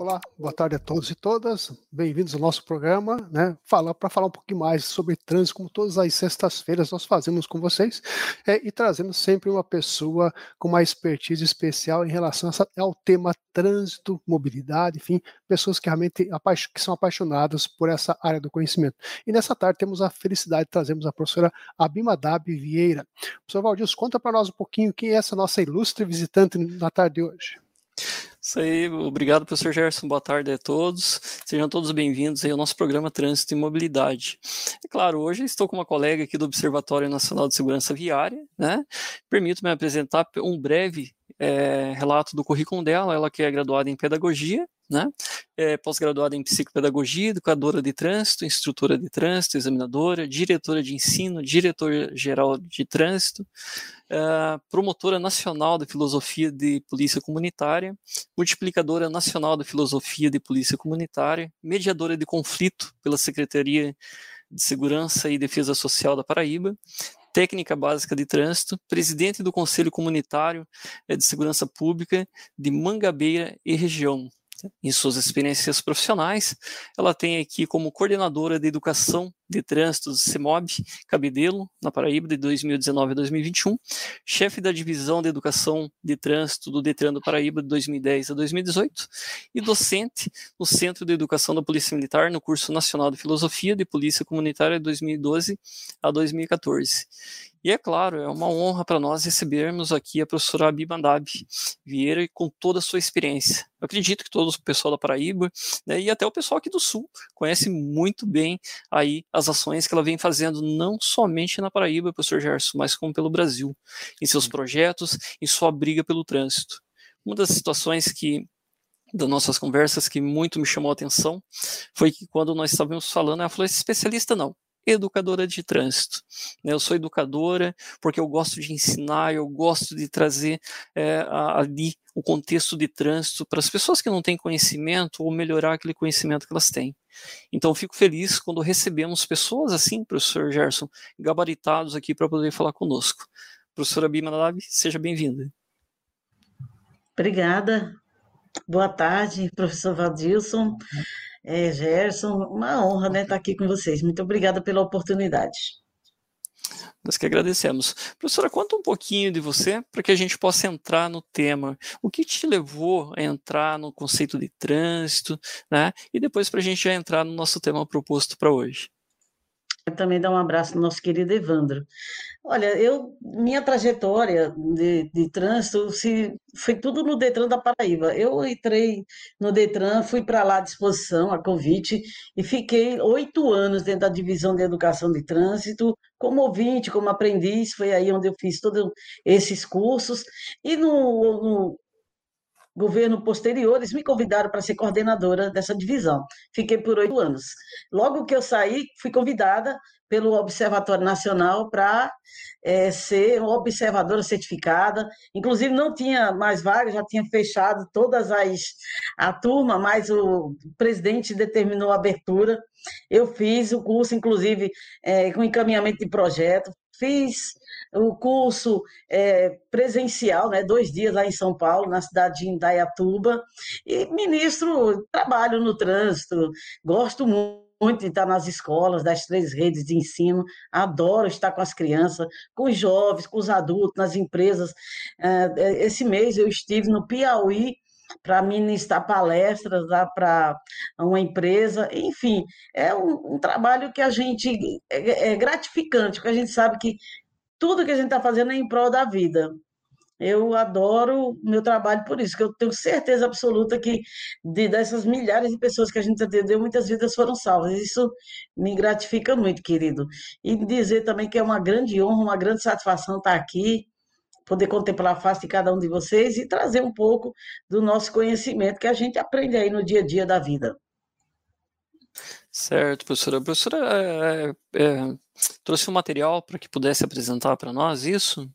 Olá, boa tarde a todos e todas. Bem-vindos ao nosso programa, né? Falar para falar um pouquinho mais sobre trânsito, como todas as sextas-feiras nós fazemos com vocês, é, e trazendo sempre uma pessoa com uma expertise especial em relação ao tema trânsito, mobilidade, enfim, pessoas que realmente que são apaixonadas por essa área do conhecimento. E nessa tarde temos a felicidade de trazermos a professora Abimadab Vieira. Professor Valdir, conta para nós um pouquinho quem é essa nossa ilustre visitante na tarde de hoje. Isso aí, obrigado, professor Gerson. Boa tarde a todos. Sejam todos bem-vindos ao nosso programa Trânsito e Mobilidade. É claro, hoje estou com uma colega aqui do Observatório Nacional de Segurança Viária, né? Permito-me apresentar um breve é, relato do currículo dela, ela que é graduada em Pedagogia, né? É, pós-graduada em psicopedagogia, educadora de trânsito, instrutora de trânsito, examinadora, diretora de ensino, diretora geral de trânsito, uh, promotora nacional de filosofia de polícia comunitária, multiplicadora nacional de filosofia de polícia comunitária, mediadora de conflito pela Secretaria de Segurança e Defesa Social da Paraíba, técnica básica de trânsito, presidente do Conselho Comunitário eh, de Segurança Pública de Mangabeira e região, em suas experiências profissionais. Ela tem aqui como coordenadora de educação de trânsito do CEMOB Cabedelo, na Paraíba, de 2019 a 2021, chefe da divisão de educação de trânsito do Detran do Paraíba, de 2010 a 2018, e docente no Centro de Educação da Polícia Militar no curso Nacional de Filosofia de Polícia Comunitária de 2012 a 2014. E é claro, é uma honra para nós recebermos aqui a professora Abimandab Vieira com toda a sua experiência. Eu acredito que todo o pessoal da Paraíba né, e até o pessoal aqui do Sul conhece muito bem aí as ações que ela vem fazendo não somente na Paraíba, professor Gerson, mas como pelo Brasil, em seus projetos, em sua briga pelo trânsito. Uma das situações que das nossas conversas que muito me chamou a atenção foi que quando nós estávamos falando, ela falou: esse especialista não, educadora de trânsito. Né? Eu sou educadora porque eu gosto de ensinar, eu gosto de trazer é, ali o contexto de trânsito para as pessoas que não têm conhecimento ou melhorar aquele conhecimento que elas têm. Então, fico feliz quando recebemos pessoas assim, professor Gerson, gabaritados aqui para poder falar conosco. Professora Bima Lab, seja bem-vinda. Obrigada. Boa tarde, professor Valdilson é, Gerson, uma honra né, estar aqui com vocês. Muito obrigada pela oportunidade. Nós que agradecemos. Professora, conta um pouquinho de você para que a gente possa entrar no tema. O que te levou a entrar no conceito de trânsito, né? E depois para a gente já entrar no nosso tema proposto para hoje. Também dar um abraço ao nosso querido Evandro. Olha, eu, minha trajetória de, de trânsito se, foi tudo no Detran da Paraíba. Eu entrei no Detran, fui para lá à disposição, a convite, e fiquei oito anos dentro da divisão de educação de trânsito, como ouvinte, como aprendiz. Foi aí onde eu fiz todos esses cursos. E no, no governo posterior, eles me convidaram para ser coordenadora dessa divisão. Fiquei por oito anos. Logo que eu saí, fui convidada pelo Observatório Nacional para é, ser uma observadora certificada. Inclusive, não tinha mais vaga, já tinha fechado todas as a turma, mas o presidente determinou a abertura. Eu fiz o curso, inclusive, é, com encaminhamento de projeto, fiz o curso é, presencial, né, dois dias lá em São Paulo, na cidade de Indaiatuba, e ministro, trabalho no trânsito, gosto muito de estar nas escolas das três redes de ensino, adoro estar com as crianças, com os jovens, com os adultos, nas empresas. É, é, esse mês eu estive no Piauí, para ministrar palestras para uma empresa, enfim, é um, um, trabalho que a gente é, é gratificante, porque a gente sabe que tudo que a gente está fazendo é em prol da vida. Eu adoro meu trabalho por isso, que eu tenho certeza absoluta que de, dessas milhares de pessoas que a gente atendeu, muitas vidas foram salvas. Isso me gratifica muito, querido. E dizer também que é uma grande honra, uma grande satisfação estar aqui, poder contemplar a face de cada um de vocês e trazer um pouco do nosso conhecimento que a gente aprende aí no dia a dia da vida. Certo, professora. A professora é, é, trouxe um material para que pudesse apresentar para nós isso?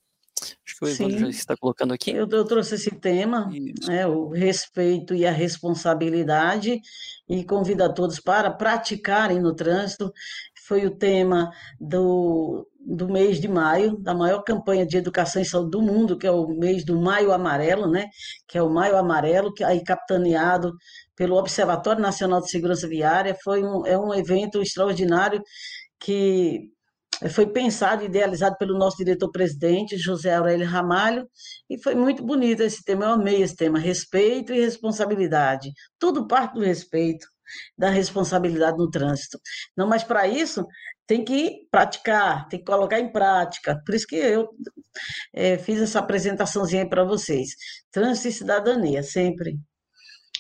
Acho que o Evandro já está colocando aqui. Eu, eu trouxe esse tema, né, o respeito e a responsabilidade, e convido a todos para praticarem no trânsito. Foi o tema do, do mês de maio, da maior campanha de educação e saúde do mundo, que é o mês do Maio Amarelo, né? Que é o Maio Amarelo, que aí capitaneado pelo Observatório Nacional de Segurança Viária, foi um, é um evento extraordinário que foi pensado e idealizado pelo nosso diretor-presidente, José Aurélio Ramalho, e foi muito bonito esse tema, eu amei esse tema, respeito e responsabilidade. Tudo parte do respeito, da responsabilidade no trânsito. Não, mas para isso tem que praticar, tem que colocar em prática. Por isso que eu é, fiz essa apresentaçãozinha para vocês. Trânsito e cidadania, sempre.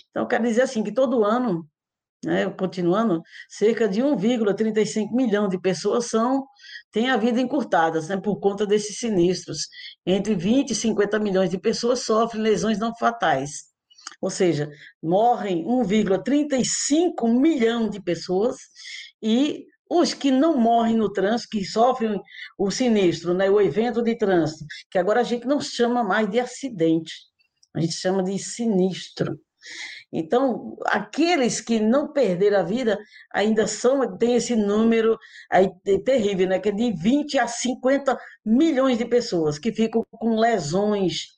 Então, quero dizer assim, que todo ano, né, continuando, cerca de 1,35 milhão de pessoas são têm a vida encurtadas né, por conta desses sinistros. Entre 20 e 50 milhões de pessoas sofrem lesões não fatais. Ou seja, morrem 1,35 milhão de pessoas e os que não morrem no trânsito, que sofrem o sinistro, né, o evento de trânsito, que agora a gente não chama mais de acidente, a gente chama de sinistro. Então, aqueles que não perderam a vida ainda são, tem esse número aí terrível, né? Que é de 20 a 50 milhões de pessoas que ficam com lesões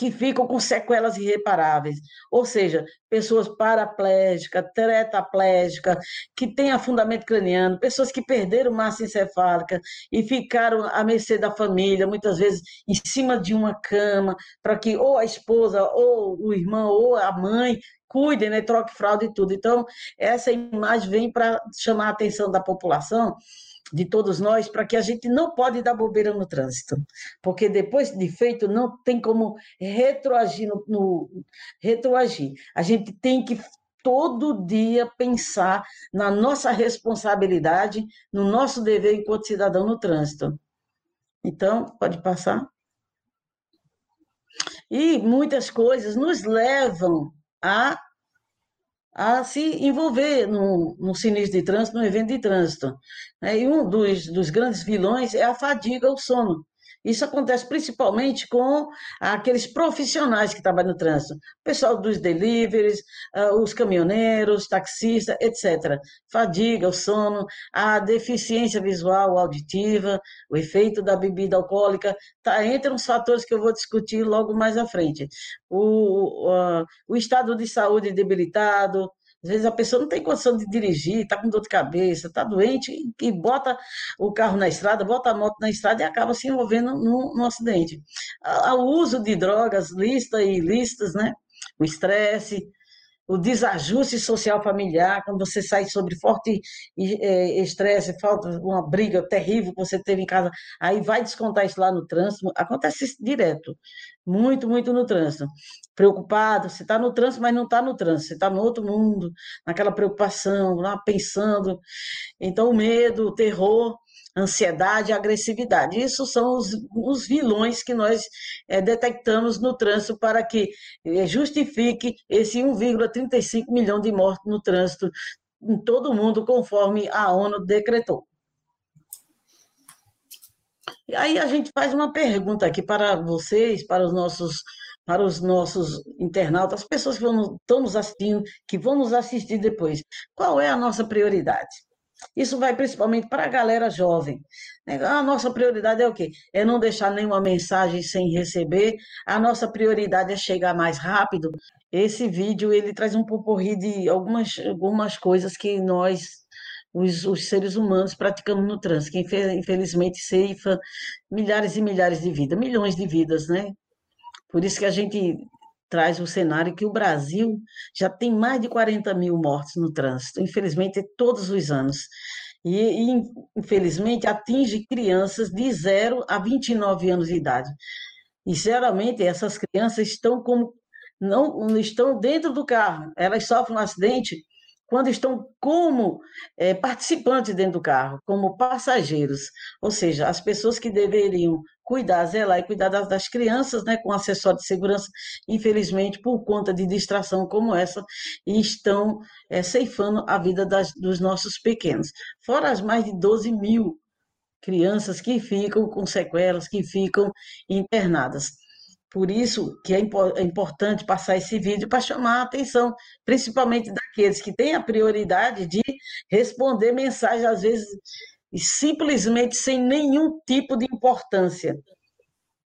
que ficam com sequelas irreparáveis, ou seja, pessoas paraplégicas, tetraplégicas, que têm afundamento craniano, pessoas que perderam massa encefálica e ficaram à mercê da família, muitas vezes em cima de uma cama, para que ou a esposa, ou o irmão, ou a mãe cuidem, né, troque fralda e tudo. Então, essa imagem vem para chamar a atenção da população de todos nós para que a gente não pode dar bobeira no trânsito, porque depois de feito não tem como retroagir no, no retroagir. A gente tem que todo dia pensar na nossa responsabilidade, no nosso dever enquanto cidadão no trânsito. Então, pode passar. E muitas coisas nos levam a a se envolver no, no sinistro de trânsito, no evento de trânsito. Né? E um dos, dos grandes vilões é a fadiga, o sono. Isso acontece principalmente com aqueles profissionais que trabalham no trânsito, o pessoal dos deliveries, ah, os caminhoneiros, taxistas, etc. Fadiga, o sono, a deficiência visual, auditiva, o efeito da bebida alcoólica, está entre os fatores que eu vou discutir logo mais à frente. O, o, o estado de saúde debilitado, às vezes a pessoa não tem condição de dirigir, está com dor de cabeça, está doente e bota o carro na estrada, bota a moto na estrada e acaba se envolvendo num, num acidente. O uso de drogas listas e ilícitas, né? o estresse, o desajuste social familiar, quando você sai sobre forte é, estresse, falta uma briga terrível que você teve em casa, aí vai descontar isso lá no trânsito, acontece isso direto, muito, muito no trânsito. Preocupado, você está no trânsito, mas não está no trânsito, você está no outro mundo, naquela preocupação, lá pensando. Então, o medo, o terror, ansiedade, agressividade. Isso são os, os vilões que nós é, detectamos no trânsito para que é, justifique esse 1,35 milhão de mortes no trânsito em todo o mundo, conforme a ONU decretou. E aí a gente faz uma pergunta aqui para vocês, para os nossos para os nossos internautas, as pessoas que vão, estão nos assistindo, que vão nos assistir depois. Qual é a nossa prioridade? Isso vai principalmente para a galera jovem. Né? A nossa prioridade é o quê? É não deixar nenhuma mensagem sem receber. A nossa prioridade é chegar mais rápido. Esse vídeo ele traz um pouco de algumas, algumas coisas que nós, os, os seres humanos, praticamos no trânsito, que infelizmente ceifa milhares e milhares de vidas, milhões de vidas, né? Por isso que a gente traz o cenário que o Brasil já tem mais de 40 mil mortes no trânsito, infelizmente, todos os anos. E, e, infelizmente, atinge crianças de 0 a 29 anos de idade. E, geralmente, essas crianças estão como não estão dentro do carro, elas sofrem um acidente quando estão como é, participantes dentro do carro, como passageiros, ou seja, as pessoas que deveriam cuidar, zelar e cuidar das, das crianças, né, com acessório de segurança, infelizmente, por conta de distração como essa, estão é, ceifando a vida das, dos nossos pequenos. Fora as mais de 12 mil crianças que ficam com sequelas, que ficam internadas. Por isso que é, é importante passar esse vídeo para chamar a atenção, principalmente daqueles que têm a prioridade de responder mensagens, às vezes, e simplesmente sem nenhum tipo de importância.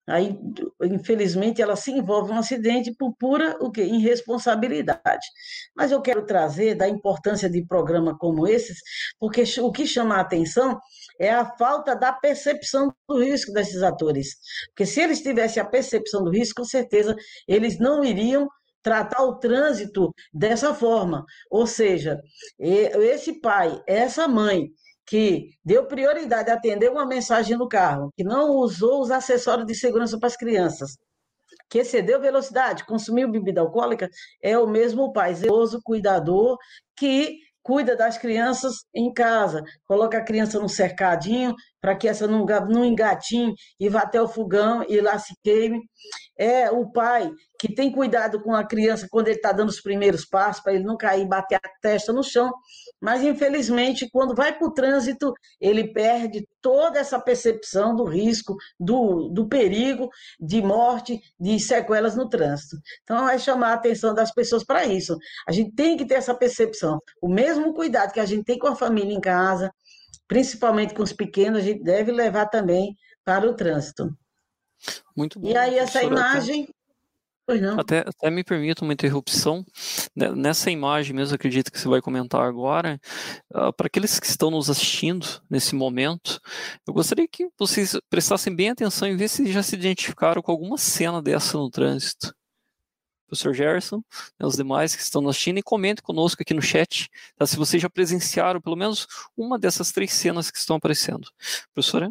Aí, infelizmente, ela se envolve em um acidente por pura o quê? irresponsabilidade. Mas eu quero trazer da importância de programa como esses, porque o que chama a atenção é a falta da percepção do risco desses atores. Porque se eles tivessem a percepção do risco, com certeza eles não iriam tratar o trânsito dessa forma. Ou seja, esse pai, essa mãe que deu prioridade a atender uma mensagem no carro, que não usou os acessórios de segurança para as crianças, que excedeu velocidade, consumiu bebida alcoólica, é o mesmo pai zeloso, cuidador, que cuida das crianças em casa, coloca a criança num cercadinho para que essa não, não engatinhe e vá até o fogão e lá se queime. É o pai que tem cuidado com a criança quando ele está dando os primeiros passos, para ele não cair e bater a testa no chão. Mas, infelizmente, quando vai para o trânsito, ele perde toda essa percepção do risco, do, do perigo de morte, de sequelas no trânsito. Então, é chamar a atenção das pessoas para isso. A gente tem que ter essa percepção. O mesmo cuidado que a gente tem com a família em casa, principalmente com os pequenos, a gente deve levar também para o trânsito. Muito bom. E aí, essa imagem. Pois não. Até, até me permita uma interrupção. Nessa imagem mesmo, acredito que você vai comentar agora, uh, para aqueles que estão nos assistindo nesse momento, eu gostaria que vocês prestassem bem atenção e ver se já se identificaram com alguma cena dessa no trânsito. Professor Gerson, né, os demais que estão nos assistindo, e comente conosco aqui no chat tá, se vocês já presenciaram pelo menos uma dessas três cenas que estão aparecendo. Professora?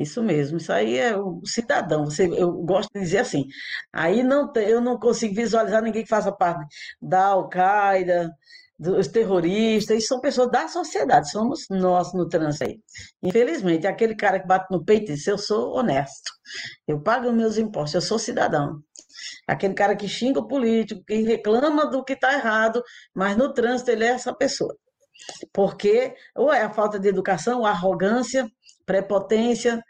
Isso mesmo, isso aí é o cidadão. Você, eu gosto de dizer assim. Aí não eu não consigo visualizar ninguém que faça parte da Al-Qaeda, dos terroristas, isso são pessoas da sociedade, somos nós no trânsito. Infelizmente, aquele cara que bate no peito e diz: Eu sou honesto, eu pago meus impostos, eu sou cidadão. Aquele cara que xinga o político, que reclama do que está errado, mas no trânsito ele é essa pessoa. Porque ou é a falta de educação, a arrogância, prepotência.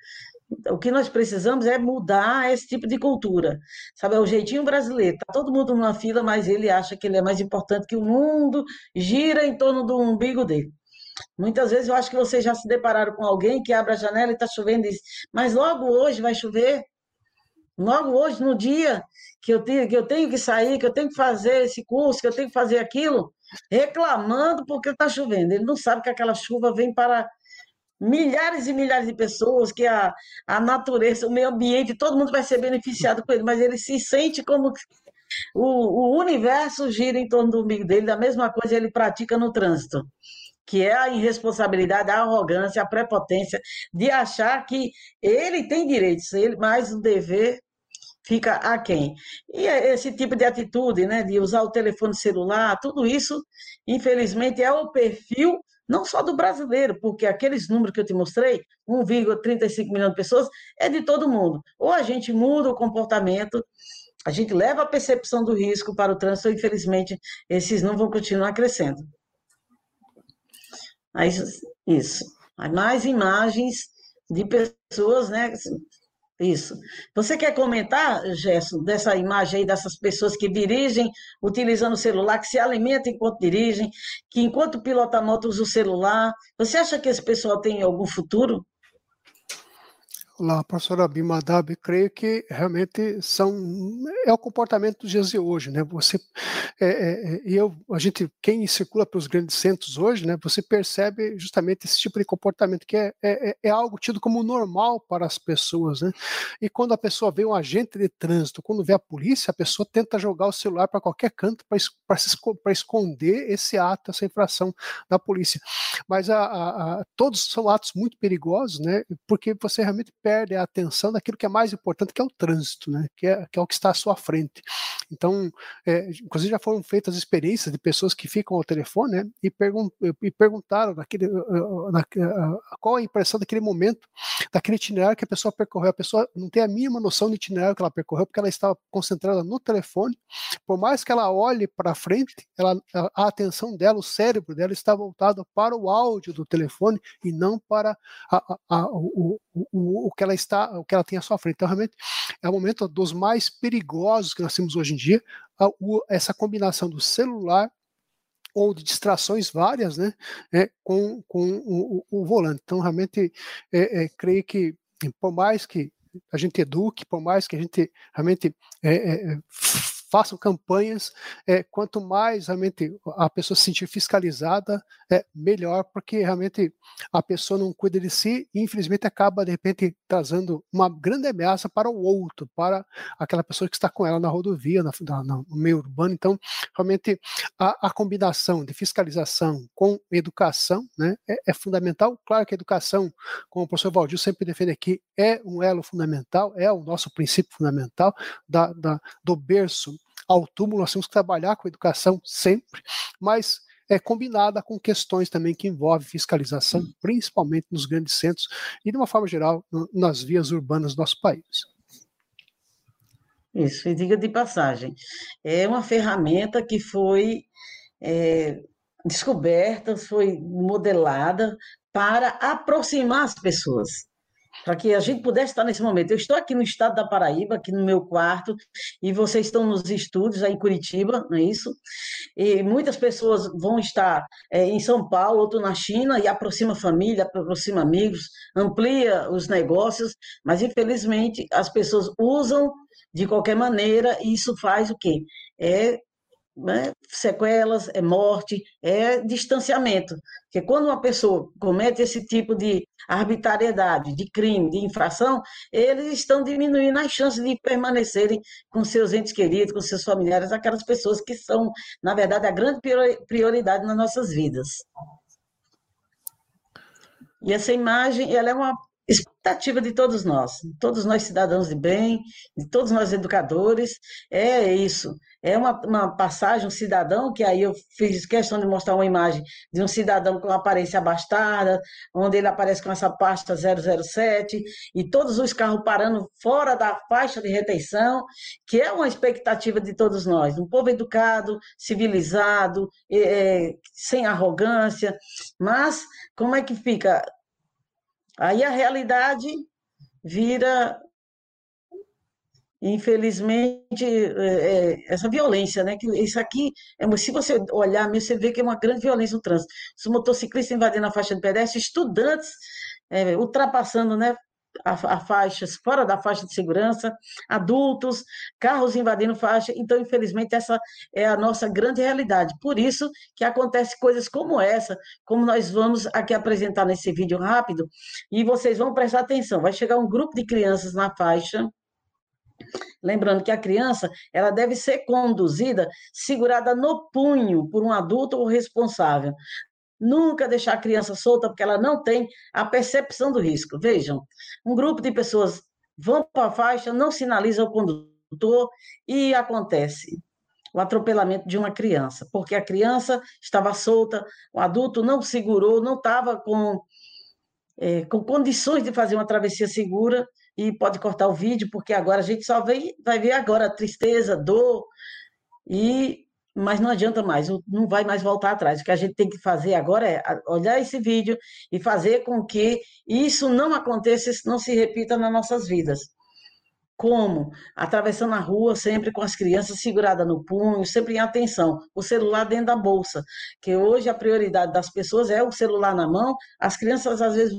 O que nós precisamos é mudar esse tipo de cultura. Sabe, é o jeitinho brasileiro. Está todo mundo numa fila, mas ele acha que ele é mais importante que o mundo, gira em torno do umbigo dele. Muitas vezes eu acho que vocês já se depararam com alguém que abre a janela e está chovendo e diz, mas logo hoje vai chover. Logo hoje, no dia que eu, tenho, que eu tenho que sair, que eu tenho que fazer esse curso, que eu tenho que fazer aquilo, reclamando porque está chovendo. Ele não sabe que aquela chuva vem para milhares e milhares de pessoas, que a, a natureza, o meio ambiente, todo mundo vai ser beneficiado com ele, mas ele se sente como o, o universo gira em torno do umbigo dele, da mesma coisa ele pratica no trânsito, que é a irresponsabilidade, a arrogância, a prepotência de achar que ele tem direitos, ele, mas o dever fica a quem? E é esse tipo de atitude, né, de usar o telefone celular, tudo isso, infelizmente, é o perfil não só do brasileiro, porque aqueles números que eu te mostrei, 1,35 milhão de pessoas, é de todo mundo. Ou a gente muda o comportamento, a gente leva a percepção do risco para o trânsito, infelizmente esses não vão continuar crescendo. Isso. Mais imagens de pessoas, né, isso. Você quer comentar, Gerson, dessa imagem aí dessas pessoas que dirigem utilizando o celular, que se alimentam enquanto dirigem, que enquanto pilota a moto usa o celular? Você acha que esse pessoal tem algum futuro? Olá, professora Bimadab, creio que realmente são é o comportamento dos dias de hoje, né? Você é, é, é, eu, a gente, quem circula pelos grandes centros hoje, né? Você percebe justamente esse tipo de comportamento que é, é, é, é algo tido como normal para as pessoas, né? E quando a pessoa vê um agente de trânsito, quando vê a polícia, a pessoa tenta jogar o celular para qualquer canto para esconder esse ato, essa infração da polícia. Mas a, a, a, todos são atos muito perigosos, né? Porque você realmente perde a atenção daquilo que é mais importante, que é o trânsito, né? que, é, que é o que está à sua frente. Então, é, inclusive já foram feitas experiências de pessoas que ficam ao telefone né? e, pergun e perguntaram naquele, na, qual a impressão daquele momento, daquele itinerário que a pessoa percorreu. A pessoa não tem a mínima noção do itinerário que ela percorreu, porque ela estava concentrada no telefone. Por mais que ela olhe para frente, ela, a atenção dela, o cérebro dela está voltado para o áudio do telefone e não para a, a, o, o, o que ela está, o que ela tem à sua frente. Então, realmente, é o momento dos mais perigosos que nós temos hoje em dia, essa combinação do celular ou de distrações várias, né, é, com, com o, o, volante. Então, realmente, é, é, creio que, por mais que a gente eduque, por mais que a gente realmente é, é, façam campanhas, é, quanto mais realmente a pessoa se sentir fiscalizada, é melhor, porque realmente a pessoa não cuida de si e infelizmente acaba de repente trazendo uma grande ameaça para o outro, para aquela pessoa que está com ela na rodovia, na, na, no meio urbano. Então, realmente a, a combinação de fiscalização com educação né, é, é, fundamental. Claro que a educação, como o professor Valdir sempre defende aqui, é um elo fundamental, é o nosso princípio fundamental da, da do berço ao túmulo, nós temos que trabalhar com educação sempre, mas é combinada com questões também que envolvem fiscalização, principalmente nos grandes centros e, de uma forma geral, nas vias urbanas do nosso país. Isso, e diga de passagem, é uma ferramenta que foi é, descoberta, foi modelada para aproximar as pessoas para que a gente pudesse estar nesse momento. Eu estou aqui no estado da Paraíba, aqui no meu quarto, e vocês estão nos estúdios aí em Curitiba, não é isso? E muitas pessoas vão estar é, em São Paulo, outro na China, e aproxima família, aproxima amigos, amplia os negócios, mas infelizmente as pessoas usam de qualquer maneira, e isso faz o quê? É né, sequelas, é morte, é distanciamento. Porque quando uma pessoa comete esse tipo de arbitrariedade, de crime, de infração, eles estão diminuindo as chances de permanecerem com seus entes queridos, com seus familiares, aquelas pessoas que são, na verdade, a grande prioridade nas nossas vidas. E essa imagem, ela é uma expectativa de todos nós, todos nós cidadãos de bem, de todos nós educadores, é isso. É uma, uma passagem, um cidadão, que aí eu fiz questão de mostrar uma imagem de um cidadão com aparência abastada, onde ele aparece com essa pasta 007, e todos os carros parando fora da faixa de retenção, que é uma expectativa de todos nós. Um povo educado, civilizado, é, sem arrogância, mas como é que fica? Aí a realidade vira, infelizmente, é, é, essa violência, né? Que isso aqui, é, se você olhar mesmo, você vê que é uma grande violência no trânsito. Os motociclistas invadindo a faixa de pedestre, estudantes é, ultrapassando, né? A, a faixas fora da faixa de segurança, adultos, carros invadindo faixa. Então, infelizmente, essa é a nossa grande realidade. Por isso que acontece coisas como essa, como nós vamos aqui apresentar nesse vídeo rápido, e vocês vão prestar atenção. Vai chegar um grupo de crianças na faixa. Lembrando que a criança ela deve ser conduzida segurada no punho por um adulto ou responsável. Nunca deixar a criança solta porque ela não tem a percepção do risco. Vejam, um grupo de pessoas vão para a faixa, não sinaliza o condutor e acontece o atropelamento de uma criança, porque a criança estava solta, o adulto não segurou, não estava com, é, com condições de fazer uma travessia segura e pode cortar o vídeo, porque agora a gente só vai, vai ver agora tristeza, dor e mas não adianta mais, não vai mais voltar atrás. O que a gente tem que fazer agora é olhar esse vídeo e fazer com que isso não aconteça, isso não se repita nas nossas vidas. Como? Atravessando a rua, sempre com as crianças seguradas no punho, sempre em atenção, o celular dentro da bolsa, que hoje a prioridade das pessoas é o celular na mão, as crianças às vezes,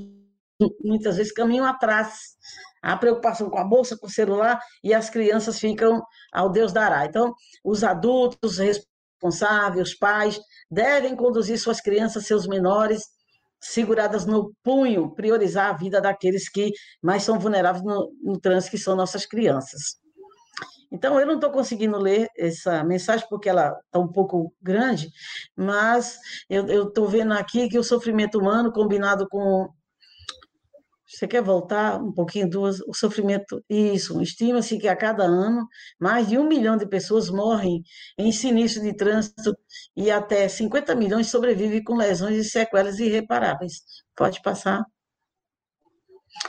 muitas vezes caminham atrás, a preocupação com a bolsa, com o celular, e as crianças ficam ao Deus dará. Então, os adultos responsáveis, os pais, devem conduzir suas crianças, seus menores, seguradas no punho, priorizar a vida daqueles que mais são vulneráveis no, no trânsito, que são nossas crianças. Então, eu não estou conseguindo ler essa mensagem porque ela está um pouco grande, mas eu estou vendo aqui que o sofrimento humano, combinado com você quer voltar um pouquinho do o sofrimento? Isso, estima-se que a cada ano mais de um milhão de pessoas morrem em sinistro de trânsito e até 50 milhões sobrevivem com lesões e sequelas irreparáveis. Pode passar.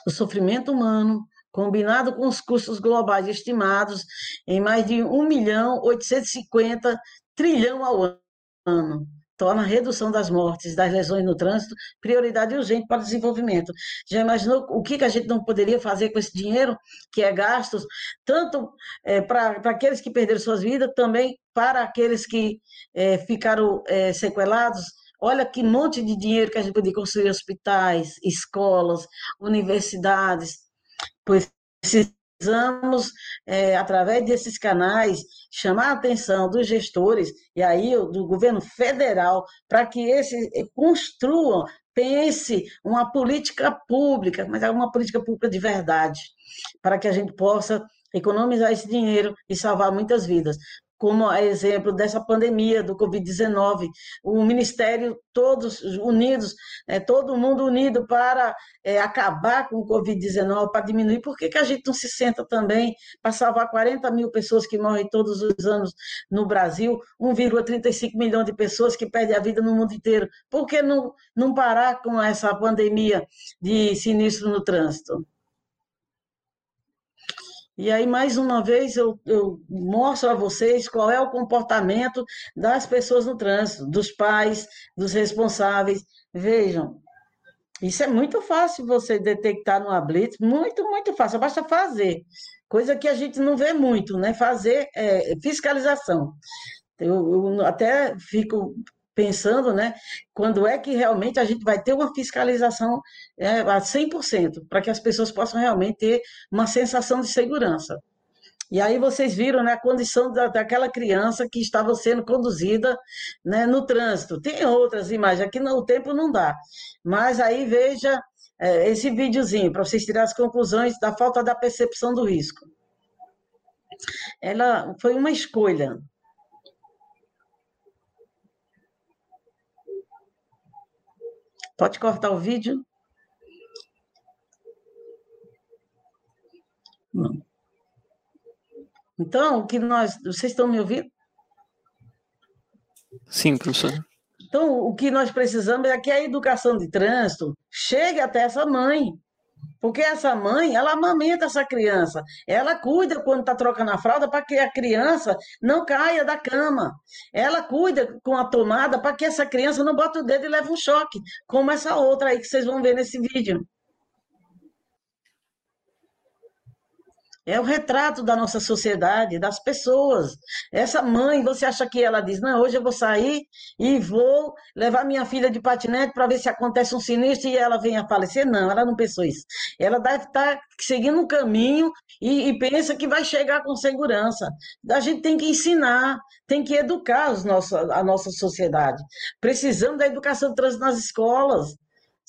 O sofrimento humano, combinado com os custos globais estimados em mais de 1 milhão 850 trilhão ao ano torna a redução das mortes, das lesões no trânsito, prioridade urgente para o desenvolvimento. Já imaginou o que, que a gente não poderia fazer com esse dinheiro que é gasto, tanto é, para aqueles que perderam suas vidas, também para aqueles que é, ficaram é, sequelados? Olha que monte de dinheiro que a gente poderia construir hospitais, escolas, universidades. Pois precisamos, é, através desses canais, chamar a atenção dos gestores e aí do governo federal para que eles eh, construam, pense uma política pública, mas é uma política pública de verdade, para que a gente possa economizar esse dinheiro e salvar muitas vidas como exemplo dessa pandemia do Covid-19, o Ministério todos unidos, é, todo mundo unido para é, acabar com o Covid-19, para diminuir. Por que, que a gente não se senta também para salvar 40 mil pessoas que morrem todos os anos no Brasil, 1,35 milhão de pessoas que perdem a vida no mundo inteiro? Por que não, não parar com essa pandemia de sinistro no trânsito? E aí, mais uma vez, eu, eu, mostro a vocês qual é o comportamento das pessoas no trânsito, dos pais, dos responsáveis. Vejam, isso é muito fácil você detectar no Blitz, muito, muito fácil, basta fazer. Coisa que a gente não vê muito, né? Fazer é, fiscalização. Eu, eu até fico pensando, né, quando é que realmente a gente vai ter uma fiscalização é, a 100%, para que as pessoas possam realmente ter uma sensação de segurança. E aí vocês viram né, a condição da, daquela criança que estava sendo conduzida né, no trânsito. Tem outras imagens, aqui no, o tempo não dá. Mas aí veja é, esse videozinho, para vocês tirarem as conclusões da falta da percepção do risco. Ela foi uma escolha, Pode cortar o vídeo? Não. Então, o que nós. Vocês estão me ouvindo? Sim, professor. Então, o que nós precisamos é que a educação de trânsito chegue até essa mãe. Porque essa mãe, ela amamenta essa criança, ela cuida quando está trocando a fralda para que a criança não caia da cama. Ela cuida com a tomada para que essa criança não bota o dedo e leve um choque, como essa outra aí que vocês vão ver nesse vídeo. É o retrato da nossa sociedade, das pessoas. Essa mãe, você acha que ela diz: Não, hoje eu vou sair e vou levar minha filha de patinete para ver se acontece um sinistro e ela venha a falecer? Não, ela não pensou isso. Ela deve estar tá seguindo um caminho e, e pensa que vai chegar com segurança. A gente tem que ensinar, tem que educar os a nossa sociedade. Precisamos da educação trans nas escolas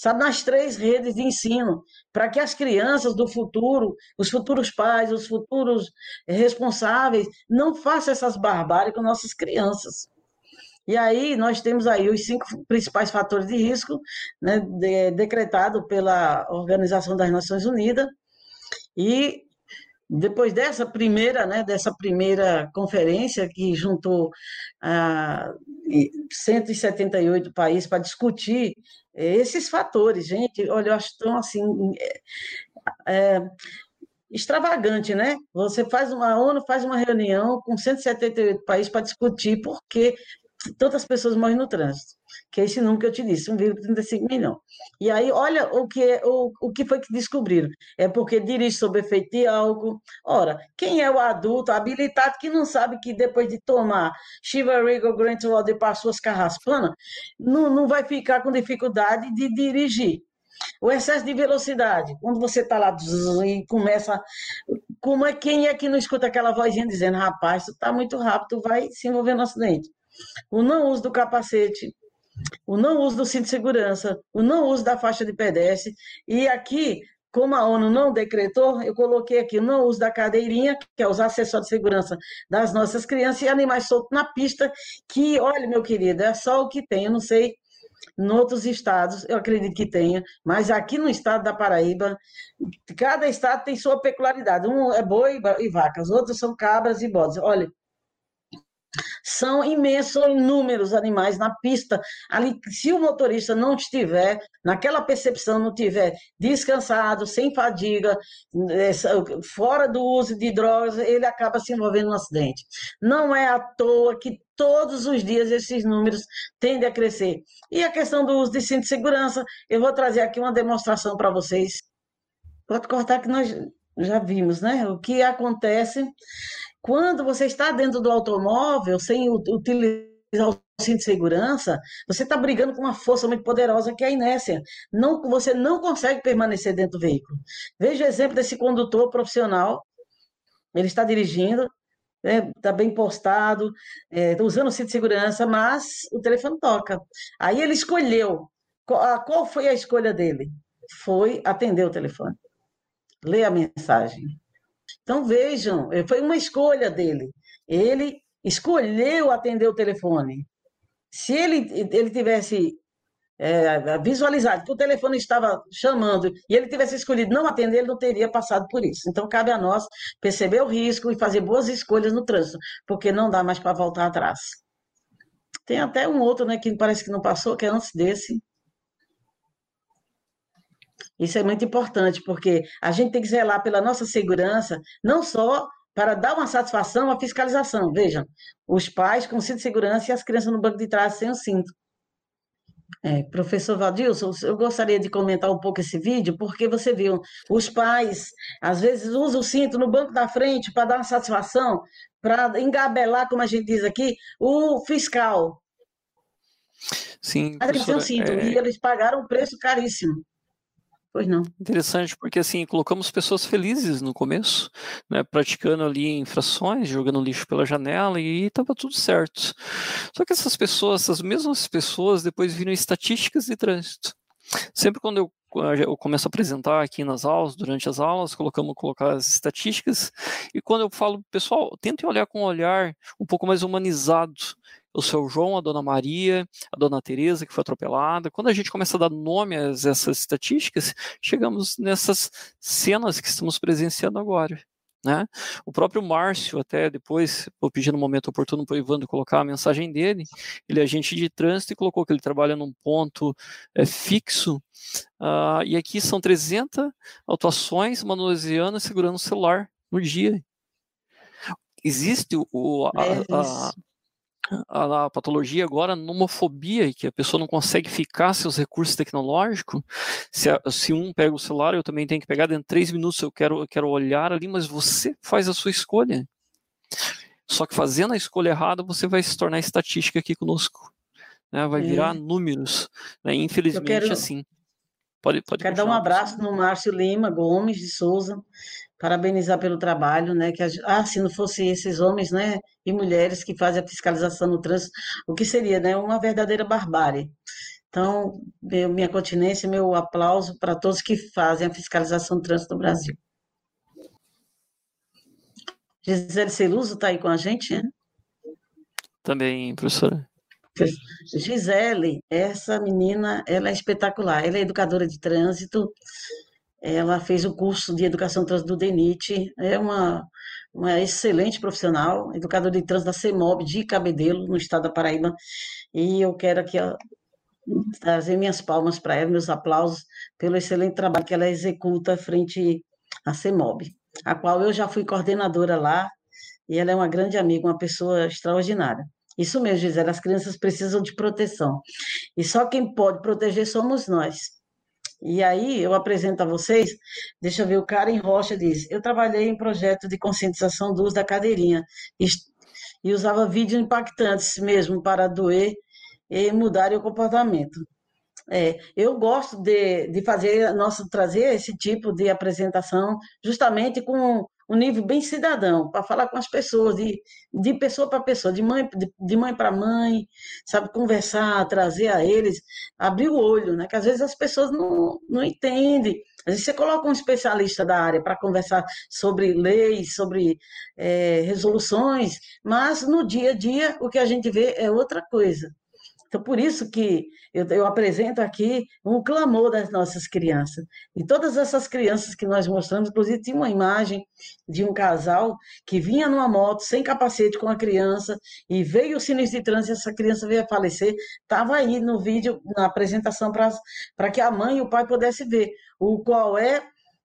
sabe, nas três redes de ensino, para que as crianças do futuro, os futuros pais, os futuros responsáveis, não façam essas barbáries com nossas crianças. E aí nós temos aí os cinco principais fatores de risco, né, de, decretado pela Organização das Nações Unidas, e depois dessa primeira, né, dessa primeira conferência que juntou ah, 178 países para discutir eh, esses fatores, gente, olha, eu acho tão assim é, é, extravagante, né? Você faz uma a ONU faz uma reunião com 178 países para discutir por que tantas pessoas morrem no trânsito que é esse número que eu te disse, 1,35 milhão. E aí, olha o que, o, o que foi que descobriram. É porque dirige sob efeito de álcool. Ora, quem é o adulto habilitado que não sabe que depois de tomar Shiva Regal Grant Water para suas carraspanas, não, não vai ficar com dificuldade de dirigir. O excesso de velocidade, quando você está lá e começa. Como é quem é que não escuta aquela vozinha dizendo, rapaz, tu está muito rápido, vai se envolver no acidente. O não uso do capacete, o não uso do cinto de segurança, o não uso da faixa de pedestre. E aqui, como a ONU não decretou, eu coloquei aqui o não uso da cadeirinha, que é os acessórios de segurança das nossas crianças, e animais soltos na pista, que, olha, meu querido, é só o que tem. Eu não sei em outros estados, eu acredito que tenha, mas aqui no estado da Paraíba, cada estado tem sua peculiaridade. Um é boi e vaca, os outros são cabras e bodes. Olha, São imensos, inúmeros animais na pista. Ali, se o motorista não estiver naquela percepção, não estiver descansado, sem fadiga, fora do uso de drogas, ele acaba se envolvendo no acidente. Não é à toa que todos os dias esses números tendem a crescer. E a questão do uso de cinto de segurança, eu vou trazer aqui uma demonstração para vocês. Pode cortar que nós já vimos, né? O que acontece quando você está dentro do automóvel sem utilizar o cinto de segurança, você está brigando com uma força muito poderosa que é a inércia. Não, você não consegue permanecer dentro do veículo. Veja o exemplo desse condutor profissional. Ele está dirigindo, está né, bem postado, é, tá usando o cinto de segurança, mas o telefone toca. Aí ele escolheu. Qual, qual foi a escolha dele? Foi atender o telefone, ler a mensagem. Então vejam, eh, foi uma escolha dele. Ele escolheu atender o telefone. Se ele, ele tivesse é, visualizado que o telefone estava chamando e ele tivesse escolhido não atender, ele não teria passado por isso. Então cabe a nós perceber o risco e fazer boas escolhas no trânsito, porque não dá mais para voltar atrás. Tem até um outro, né, que parece que não passou, que é antes desse. Isso é muito importante, porque a gente tem que zelar pela nossa segurança, não só para dar uma satisfação à fiscalização. Vejam, os pais com cinto de segurança e as crianças no banco de trás sem o cinto. É, professor Valdilson, eu gostaria de comentar um pouco esse vídeo, porque você viu, os pais às vezes usam o cinto no banco da frente para dar uma satisfação, para engabelar, como a gente diz aqui, o fiscal. Sim, Mas eles têm cinto é... e eles pagaram um preço caríssimo. Pois não. Interessante, porque assim, colocamos pessoas felizes no começo, né, praticando ali infrações, jogando lixo pela janela e estava tudo certo. Só que essas pessoas, essas mesmas pessoas, depois viram estatísticas de trânsito. Sempre quando eu, eu começo a apresentar aqui nas aulas, durante as aulas, colocamos colocar as estatísticas, e quando eu falo, pessoal, tentem olhar com um olhar um pouco mais humanizado o seu João, a dona Maria, a dona Teresa que foi atropelada. Quando a gente começa a dar nome a essas estatísticas, chegamos nessas cenas que estamos presenciando agora. Né? O próprio Márcio, até depois, vou pedir no momento oportuno para o Ivandro colocar a mensagem dele, ele é agente de trânsito e colocou que ele trabalha num ponto é, fixo, uh, e aqui são 300 autuações manuseando segurando o celular no dia. Existe o, a, é a, a, a, patologia agora nomofobia, que a pessoa não consegue ficar seus recursos tecnológicos. Se, a, se, um pega o celular, eu também tenho que pegar dentro de três minutos, eu quero, eu quero olhar ali, mas você faz a sua escolha. Só que fazendo a escolha errada, você vai se tornar estatística aqui conosco. Né? Vai virar é. números. Né? Infelizmente, quero... assim. Pode, pode Quero dar um abraço no Márcio Lima Gomes de Souza, parabenizar pelo trabalho, né? Que ah, se não fosse esses homens, né, e mulheres que fazem a fiscalização no trânsito, o que seria, né, uma verdadeira barbárie. Então, meu, minha continência, meu aplauso para todos que fazem a fiscalização do trânsito no Brasil. Gisele Celuso está aí com a gente, né? Também, professora. Gisele, essa menina, ela é espetacular. Ela é educadora de trânsito, ela fez o curso de educação trânsito do DENIT, é uma, uma excelente profissional, educadora de trânsito da CEMOB de Cabedelo, no estado da Paraíba, e eu quero aqui trazer minhas palmas para ela, meus aplausos pelo excelente trabalho que ela executa frente à CEMOB, a qual eu já fui coordenadora lá, e ela é uma grande amiga, uma pessoa extraordinária. Isso mesmo, Gisele, as crianças precisam de proteção. E só quem pode proteger somos nós. E aí eu apresento a vocês, deixa eu ver, o Karen Rocha diz, eu trabalhei em projeto de conscientização do uso da cadeirinha e, e usava vídeos impactantes mesmo para doer e mudar o comportamento. É, eu gosto de, de fazer, nosso, trazer esse tipo de apresentação justamente com um nível bem cidadão, para falar com as pessoas, de, de pessoa para pessoa, de mãe, de, de mãe para mãe, sabe, conversar, trazer a eles, abrir o olho, né? Que às vezes as pessoas não, não entendem. Às vezes você coloca um especialista da área para conversar sobre leis, sobre é, resoluções, mas no dia a dia o que a gente vê é outra coisa. Então, por isso que eu, eu, apresento aqui um clamor das nossas crianças. E todas essas crianças que nós mostramos, inclusive tinha uma imagem de um casal que vinha numa moto sem capacete com a criança e veio o sinistro de trânsito essa criança veio a falecer. Estava aí no vídeo, na apresentação, para que a mãe e o pai pudessem ver o qual é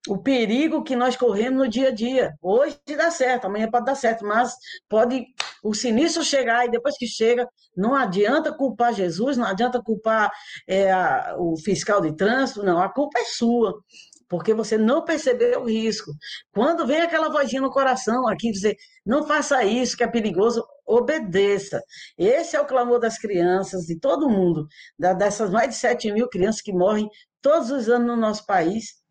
o perigo que nós corremos no dia a dia. Hoje dá certo, amanhã pode dar certo, mas pode o sinistro chegar e depois que chega, não adianta culpar Jesus, não adianta culpar é, a, o fiscal de trânsito, não, a culpa é sua. Porque você não percebeu o risco. Quando vem aquela vozinha no coração aqui dizer, não faça isso, que é perigoso, obedeça. Esse é o clamor das crianças, de todo mundo, dessas mais de 7 mil crianças que morrem todos os anos no nosso país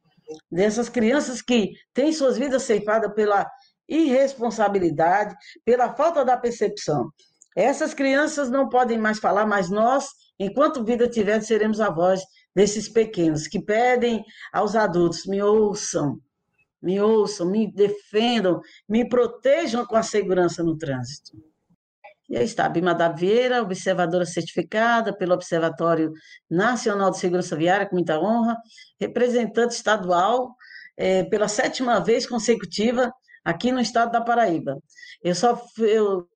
dessas crianças que têm suas vidas ceifadas pela irresponsabilidade, pela falta da percepção. Essas crianças não podem mais falar, mas nós, enquanto vida tiver, seremos a voz desses pequenos que pedem aos adultos: me ouçam, me ouçam, me defendam, me protejam com a segurança no trânsito. E aí está, Bima da Vieira, observadora certificada pelo Observatório Nacional de Segurança Viária, com muita honra, representante estadual é, pela sétima vez consecutiva aqui no estado da Paraíba. Eu só, eu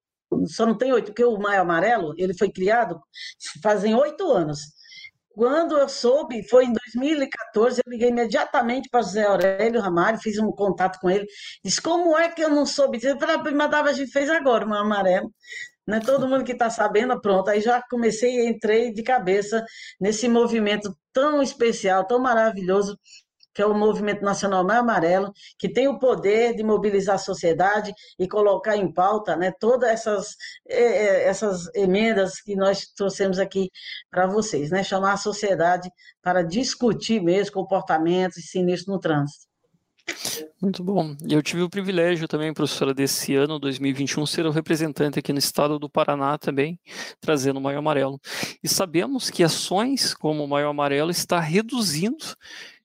só não tenho oito, porque o Maio Amarelo, ele foi criado fazem oito anos. Quando eu soube, foi em 2014, eu liguei imediatamente para o José Aurélio Ramalho, fiz um contato com ele, disse, como é que eu não soube? Eu falei, ah, a gente fez agora o Amarelo né? Todo mundo que está sabendo, pronto. Aí já comecei, entrei de cabeça nesse movimento tão especial, tão maravilhoso, que é o Movimento Nacional Mais Amarelo, que tem o poder de mobilizar a sociedade e colocar em pauta né, todas essas, essas emendas que nós trouxemos aqui para vocês, né, chamar a sociedade para discutir mesmo comportamentos e sinistros no trânsito. Muito bom. Eu tive o privilégio também, professora, desse ano, 2021, ser o representante aqui no estado do Paraná também, trazendo o Maio Amarelo. E sabemos que ações como o Maio Amarelo está reduzindo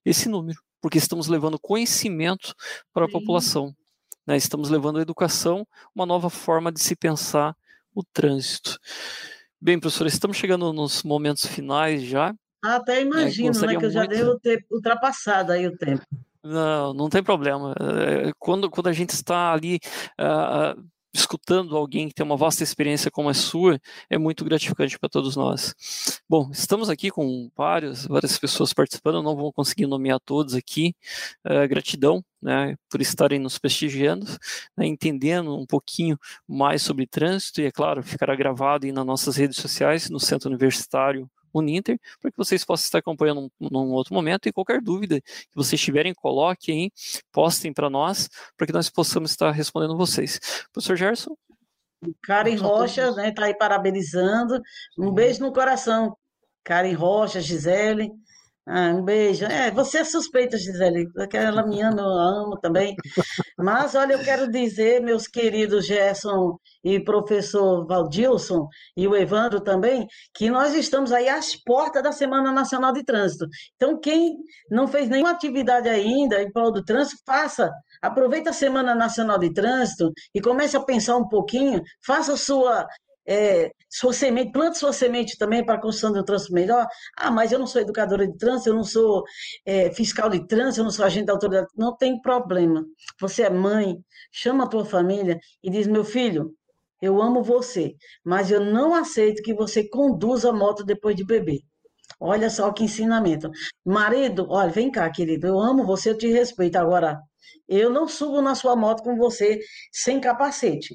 esse número, porque estamos levando conhecimento para a Sim. população. Né? Estamos levando a educação, uma nova forma de se pensar o trânsito. Bem, professora, estamos chegando nos momentos finais já. Até imagino, né, que eu já muito... devo ter ultrapassado aí o tempo. Não, não tem problema. Eh, quando, quando a gente está ali uh, escutando alguém que tem uma vasta experiência como a sua, é muito gratificante para todos nós. Bom, estamos aqui com várias, várias pessoas participando, não vou conseguir nomear todos aqui. Uh, gratidão né, por estarem nos prestigiando, né, entendendo um pouquinho mais sobre trânsito, e é claro, ficará gravado aí nas nossas redes sociais, no Centro Universitário Uninter, para que vocês possam estar acompanhando num, num, outro momento. E qualquer dúvida que vocês tiverem, coloquem aí, postem para nós, para que nós possamos estar respondendo vocês. Professor Gerson? Karen Rocha, né, tá aí parabenizando. Um beijo no coração. Karen Rocha, Gisele, ah, um beijo. É, você é suspeita, Gisele, ela me ama, eu amo também. Mas, olha, eu quero dizer, meus queridos Gerson e professor Valdilson e o Evandro também, que nós estamos aí às portas da Semana Nacional de Trânsito. Então, quem não fez nenhuma atividade ainda em prol do trânsito, faça. Aproveita a Semana Nacional de Trânsito e comece a pensar um pouquinho, faça sua é, sua semente, plante sua semente também para a construção de um trânsito melhor. Ah, mas eu não sou educadora de trânsito, eu não sou é, fiscal de trânsito, eu não sou agente da autoridade. Não tem problema. Você é mãe, chama a tua família e diz: meu filho, eu amo você, mas eu não aceito que você conduza a moto depois de beber. Olha só que ensinamento. Marido, olha, vem cá, querido, eu amo você, eu te respeito. Agora, eu não subo na sua moto com você sem capacete.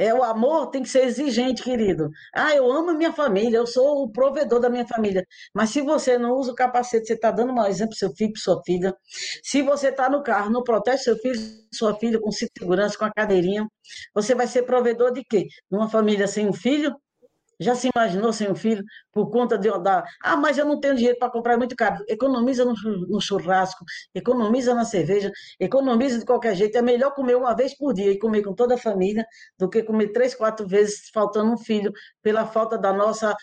É, o amor tem que ser exigente, querido. Ah, eu amo a minha família, eu sou o provedor da minha família. Mas se você não usa o capacete, você está dando um exemplo para seu filho, para sua filha. Se você está no carro, não protege seu filho, sua filha com segurança, com a cadeirinha, você vai ser provedor de quê? Numa família sem um filho, já se imaginou sem um filho por conta de da ah, mas eu não tenho dinheiro para comprar é muito caro. Economiza no, churrasco, economiza na cerveja, economiza de qualquer jeito. É melhor comer uma vez por dia e comer com toda a família do que comer três, quatro vezes faltando um filho pela falta da nossa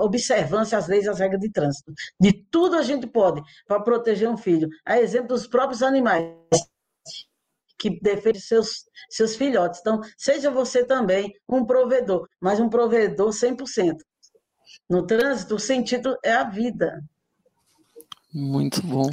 observância às leis às regras de trânsito. De tudo a gente pode para proteger um filho. A exemplo dos próprios animais que defende seus, seus filhotes. Então, seja você também um provedor, mas um provedor 100%. no trânsito, o sentido é a vida. Muito bom.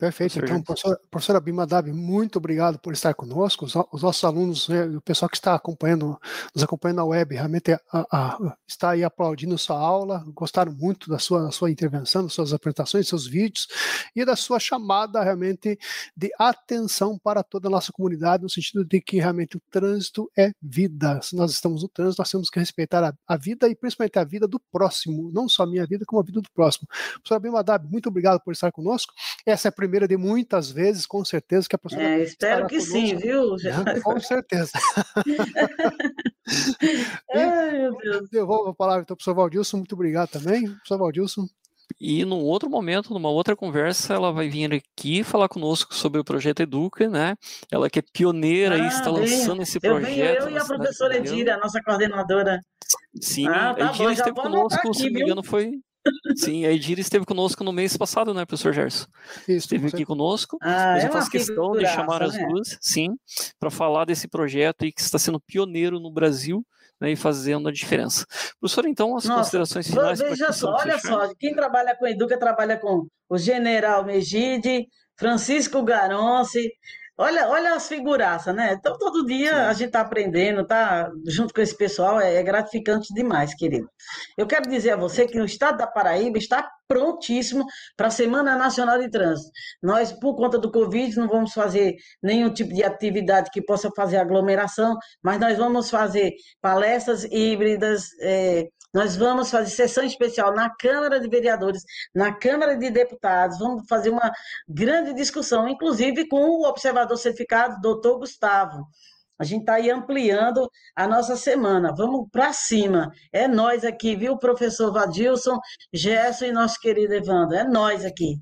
Perfeito. Então, professora, professora Bimadab, muito obrigado por estar conosco. Os, os nossos alunos, né, o pessoal que está acompanhando, nos acompanhando na web, realmente a, a, está aí aplaudindo sua aula, gostaram muito da sua, da sua intervenção, das suas apresentações, dos seus vídeos e da sua chamada realmente de atenção para toda a nossa comunidade, no sentido de que realmente o trânsito é vida. Se nós estamos no trânsito, nós temos que respeitar a, a vida e principalmente a vida do próximo, não só a minha vida, como a vida do próximo. Professora Bimadab, muito obrigado por estar conosco. Essa é a primeira primeira de muitas vezes, com certeza que a professora. É, espero que conosco. sim, viu? Né? Com certeza. Ai, meu Deus. Devolvo a palavra então, professor Valdilson, muito obrigado também. Professor Valdilson. E num outro momento, numa outra conversa, ela vai vir aqui falar conosco sobre o projeto Educa, né? Ela que é pioneira ah, e está bem. lançando esse eu projeto. Venho, eu e a professora Edira, a nossa coordenadora. Sim, ah, tá a Edira esteve conosco, aqui, se não me engano, foi Sim, a Edira esteve conosco no mês passado, né, professor Gerson? Isso, esteve aqui conosco. Ah, mas é eu faço questão de chamar as né? duas, sim, para falar desse projeto aí que está sendo pioneiro no Brasil né, e fazendo a diferença. Professor, então, as Nossa, considerações finais. Veja só, olha só, quem trabalha com Educa trabalha com o General Megide, Francisco Garonce, Olha, olha as figuraças, né? Então, todo dia Sim. a gente está aprendendo, tá junto com esse pessoal, é, é gratificante demais, querido. Eu quero dizer a você que o estado da Paraíba está prontíssimo para a Semana Nacional de Trânsito. Nós, por conta do Covid, não vamos fazer nenhum tipo de atividade que possa fazer aglomeração, mas nós vamos fazer palestras híbridas, é, nós vamos fazer sessão especial na Câmara de Vereadores, na Câmara de Deputados, vamos fazer uma grande discussão, inclusive com o observador certificado, doutor Gustavo. A gente está aí ampliando a nossa semana. Vamos para cima. É nós aqui, viu, professor Vadilson, Gerson e nosso querido Evandro. É nós aqui.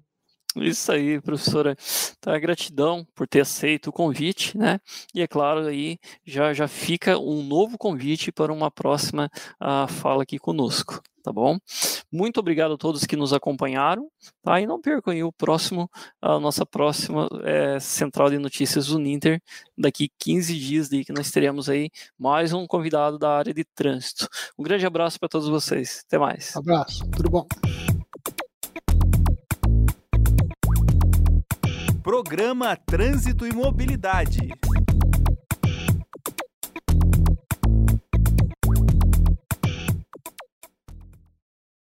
Isso aí, professora. Tá, gratidão por ter aceito o convite, né? E é claro, aí já, já fica um novo convite para uma próxima uh, fala aqui conosco, tá bom? Muito obrigado a todos que nos acompanharam, tá? E não percam aí o próximo, a nossa próxima é, central de notícias do Ninter, daqui 15 dias, daí que nós teremos aí mais um convidado da área de trânsito. Um grande abraço para todos vocês. Até mais. Abraço, tudo bom. Programa Trânsito e Mobilidade.